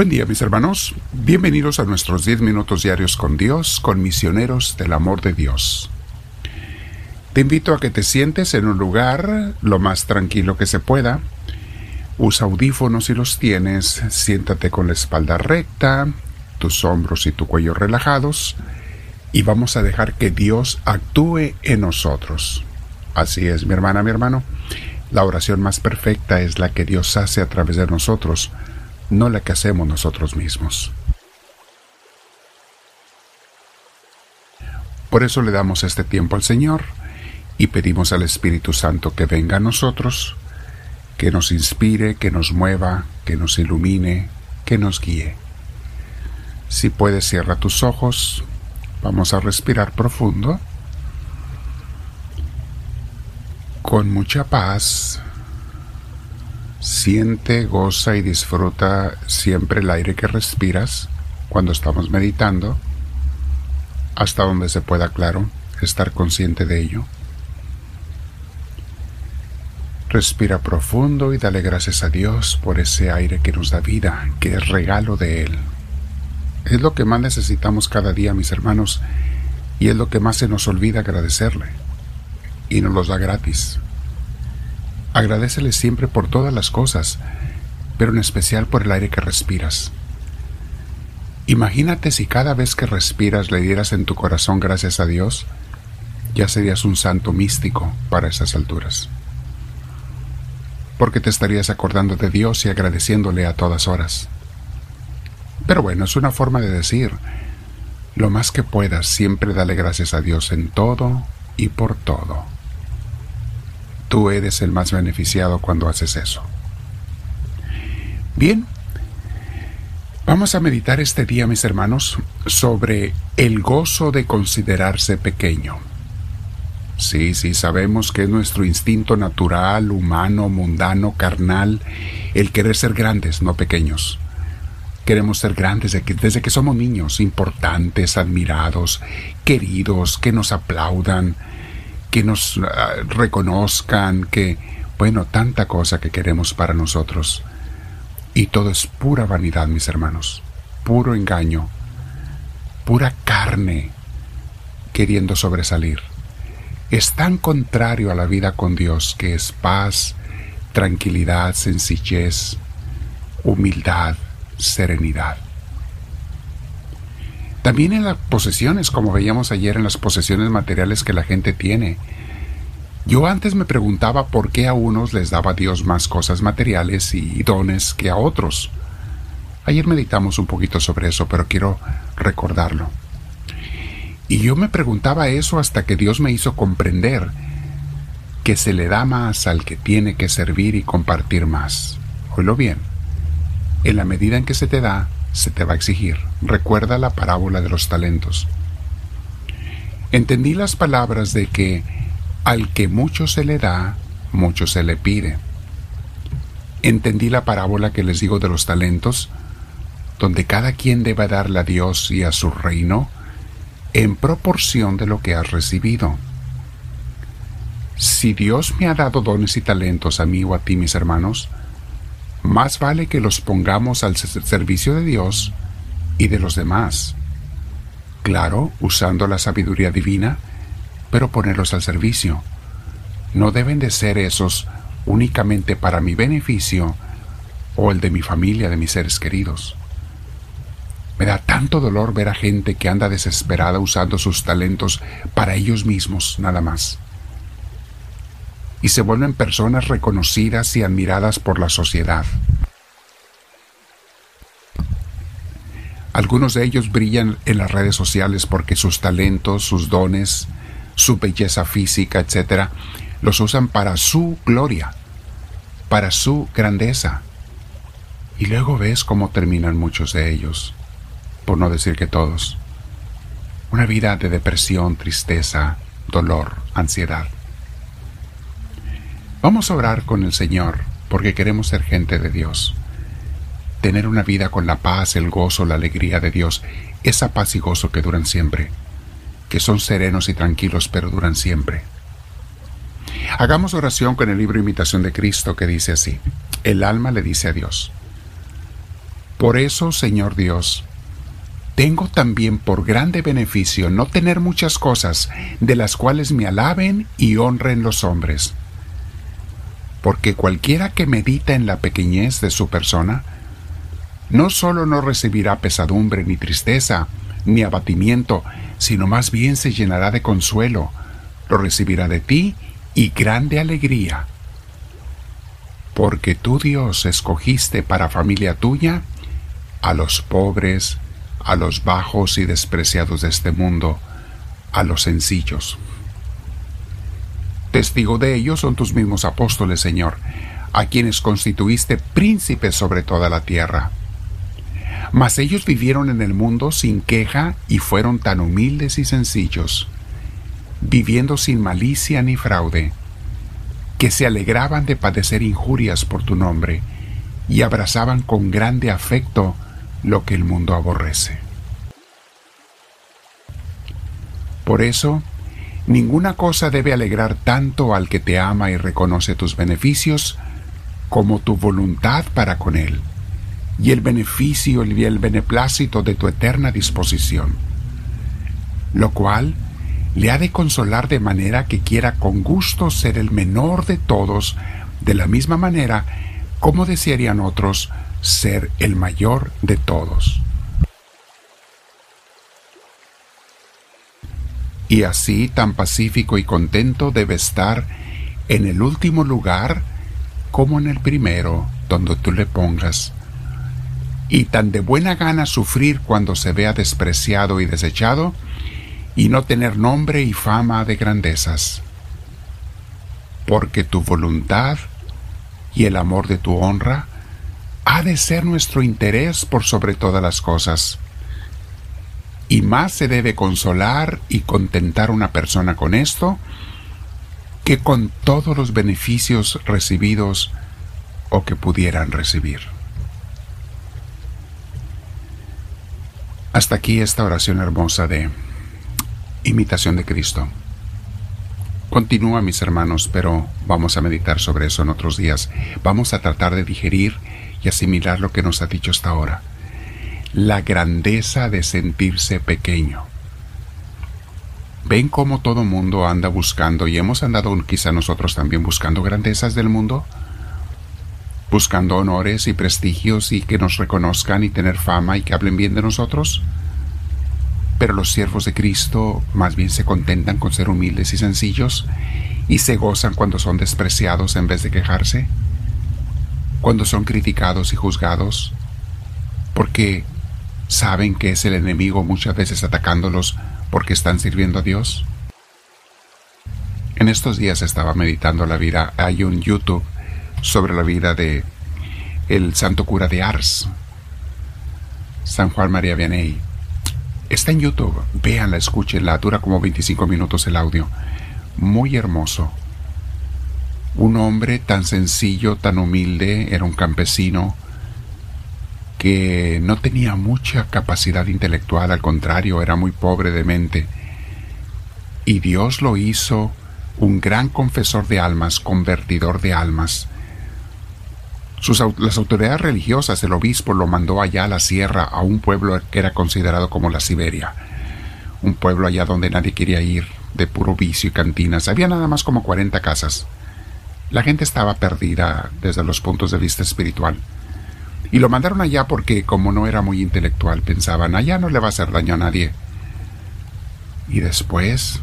Buen día mis hermanos, bienvenidos a nuestros 10 minutos diarios con Dios, con misioneros del amor de Dios. Te invito a que te sientes en un lugar lo más tranquilo que se pueda. Usa audífonos si los tienes, siéntate con la espalda recta, tus hombros y tu cuello relajados y vamos a dejar que Dios actúe en nosotros. Así es, mi hermana, mi hermano. La oración más perfecta es la que Dios hace a través de nosotros no la que hacemos nosotros mismos. Por eso le damos este tiempo al Señor y pedimos al Espíritu Santo que venga a nosotros, que nos inspire, que nos mueva, que nos ilumine, que nos guíe. Si puedes, cierra tus ojos. Vamos a respirar profundo. Con mucha paz Siente, goza y disfruta siempre el aire que respiras cuando estamos meditando, hasta donde se pueda, claro, estar consciente de ello. Respira profundo y dale gracias a Dios por ese aire que nos da vida, que es regalo de Él. Es lo que más necesitamos cada día, mis hermanos, y es lo que más se nos olvida agradecerle. Y nos los da gratis. Agradecele siempre por todas las cosas, pero en especial por el aire que respiras. Imagínate si cada vez que respiras le dieras en tu corazón gracias a Dios, ya serías un santo místico para esas alturas. Porque te estarías acordando de Dios y agradeciéndole a todas horas. Pero bueno, es una forma de decir, lo más que puedas, siempre dale gracias a Dios en todo y por todo. Tú eres el más beneficiado cuando haces eso. Bien, vamos a meditar este día, mis hermanos, sobre el gozo de considerarse pequeño. Sí, sí, sabemos que es nuestro instinto natural, humano, mundano, carnal, el querer ser grandes, no pequeños. Queremos ser grandes desde que, somos niños, importantes, admirados, queridos, que nos aplaudan, que nos ah, reconozcan, que, bueno, tanta cosa que queremos para nosotros. Y todo es pura vanidad, mis hermanos, puro engaño, pura carne queriendo sobresalir. Es tan contrario a la vida con Dios que es paz, tranquilidad, sencillez, humildad, serenidad. También en las posesiones, como veíamos ayer en las posesiones materiales que la gente tiene. Yo antes me preguntaba por qué a unos les daba Dios más cosas materiales y dones que a otros. Ayer meditamos un poquito sobre eso, pero quiero recordarlo. Y yo me preguntaba eso hasta que Dios me hizo comprender que se le da más al que tiene que servir y compartir más. Oílo bien. En la medida en que se te da, se te va a exigir. Recuerda la parábola de los talentos. Entendí las palabras de que al que mucho se le da, mucho se le pide. Entendí la parábola que les digo de los talentos, donde cada quien debe darle a Dios y a su reino en proporción de lo que has recibido. Si Dios me ha dado dones y talentos a mí o a ti, mis hermanos, más vale que los pongamos al servicio de Dios y de los demás. Claro, usando la sabiduría divina, pero ponerlos al servicio. No deben de ser esos únicamente para mi beneficio o el de mi familia, de mis seres queridos. Me da tanto dolor ver a gente que anda desesperada usando sus talentos para ellos mismos, nada más y se vuelven personas reconocidas y admiradas por la sociedad. Algunos de ellos brillan en las redes sociales porque sus talentos, sus dones, su belleza física, etc., los usan para su gloria, para su grandeza. Y luego ves cómo terminan muchos de ellos, por no decir que todos. Una vida de depresión, tristeza, dolor, ansiedad. Vamos a orar con el Señor porque queremos ser gente de Dios. Tener una vida con la paz, el gozo, la alegría de Dios, esa paz y gozo que duran siempre, que son serenos y tranquilos pero duran siempre. Hagamos oración con el libro Imitación de Cristo que dice así, el alma le dice a Dios, Por eso, Señor Dios, tengo también por grande beneficio no tener muchas cosas de las cuales me alaben y honren los hombres. Porque cualquiera que medita en la pequeñez de su persona, no solo no recibirá pesadumbre ni tristeza, ni abatimiento, sino más bien se llenará de consuelo, lo recibirá de ti y grande alegría. Porque tú Dios escogiste para familia tuya a los pobres, a los bajos y despreciados de este mundo, a los sencillos. Testigo de ello son tus mismos apóstoles, Señor, a quienes constituiste príncipes sobre toda la tierra. Mas ellos vivieron en el mundo sin queja y fueron tan humildes y sencillos, viviendo sin malicia ni fraude, que se alegraban de padecer injurias por tu nombre y abrazaban con grande afecto lo que el mundo aborrece. Por eso, ninguna cosa debe alegrar tanto al que te ama y reconoce tus beneficios como tu voluntad para con él, y el beneficio y el beneplácito de tu eterna disposición, lo cual le ha de consolar de manera que quiera con gusto ser el menor de todos, de la misma manera como desearían otros ser el mayor de todos. Y así tan pacífico y contento debe estar en el último lugar como en el primero donde tú le pongas. Y tan de buena gana sufrir cuando se vea despreciado y desechado, y no tener nombre y fama de grandezas. Porque tu voluntad y el amor de tu honra ha de ser nuestro interés por sobre todas las cosas. Y más se debe consolar y contentar una persona con esto que con todos los beneficios recibidos o que pudieran recibir. Hasta aquí esta oración hermosa de imitación de Cristo. Continúa, mis hermanos, pero vamos a meditar sobre eso en otros días. Vamos a tratar de digerir y asimilar lo que nos ha dicho hasta ahora. La grandeza de sentirse pequeño. ¿Ven cómo todo mundo anda buscando, y hemos andado quizá nosotros también buscando grandezas del mundo? Buscando honores y prestigios y que nos reconozcan y tener fama y que hablen bien de nosotros. Pero los siervos de Cristo más bien se contentan con ser humildes y sencillos y se gozan cuando son despreciados en vez de quejarse cuando son criticados y juzgados, porque saben que es el enemigo muchas veces atacándolos porque están sirviendo a Dios? En estos días estaba meditando la vida, hay un YouTube sobre la vida de el santo cura de Ars, San Juan María Vianney. Está en YouTube, véanla, escúchenla, dura como 25 minutos el audio. Muy hermoso. Un hombre tan sencillo, tan humilde, era un campesino que no tenía mucha capacidad intelectual, al contrario, era muy pobre de mente. Y Dios lo hizo un gran confesor de almas, convertidor de almas. las autoridades religiosas, el obispo lo mandó allá a la sierra, a un pueblo que era considerado como la Siberia, un pueblo allá donde nadie quería ir, de puro vicio y cantinas. Había nada más como 40 casas. La gente estaba perdida desde los puntos de vista espiritual. Y lo mandaron allá porque, como no era muy intelectual, pensaban, allá no le va a hacer daño a nadie. Y después,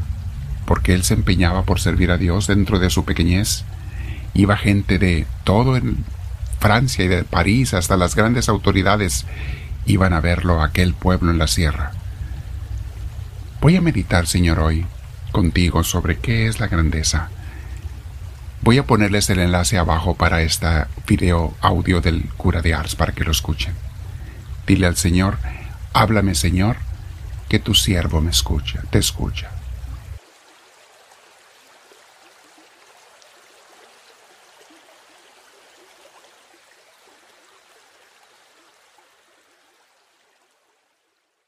porque él se empeñaba por servir a Dios dentro de su pequeñez, iba gente de todo en Francia y de París, hasta las grandes autoridades, iban a verlo a aquel pueblo en la sierra. Voy a meditar, Señor, hoy contigo sobre qué es la grandeza Voy a ponerles el enlace abajo para esta video audio del cura de Ars para que lo escuchen. Dile al Señor, háblame Señor, que tu siervo me escucha, te escucha.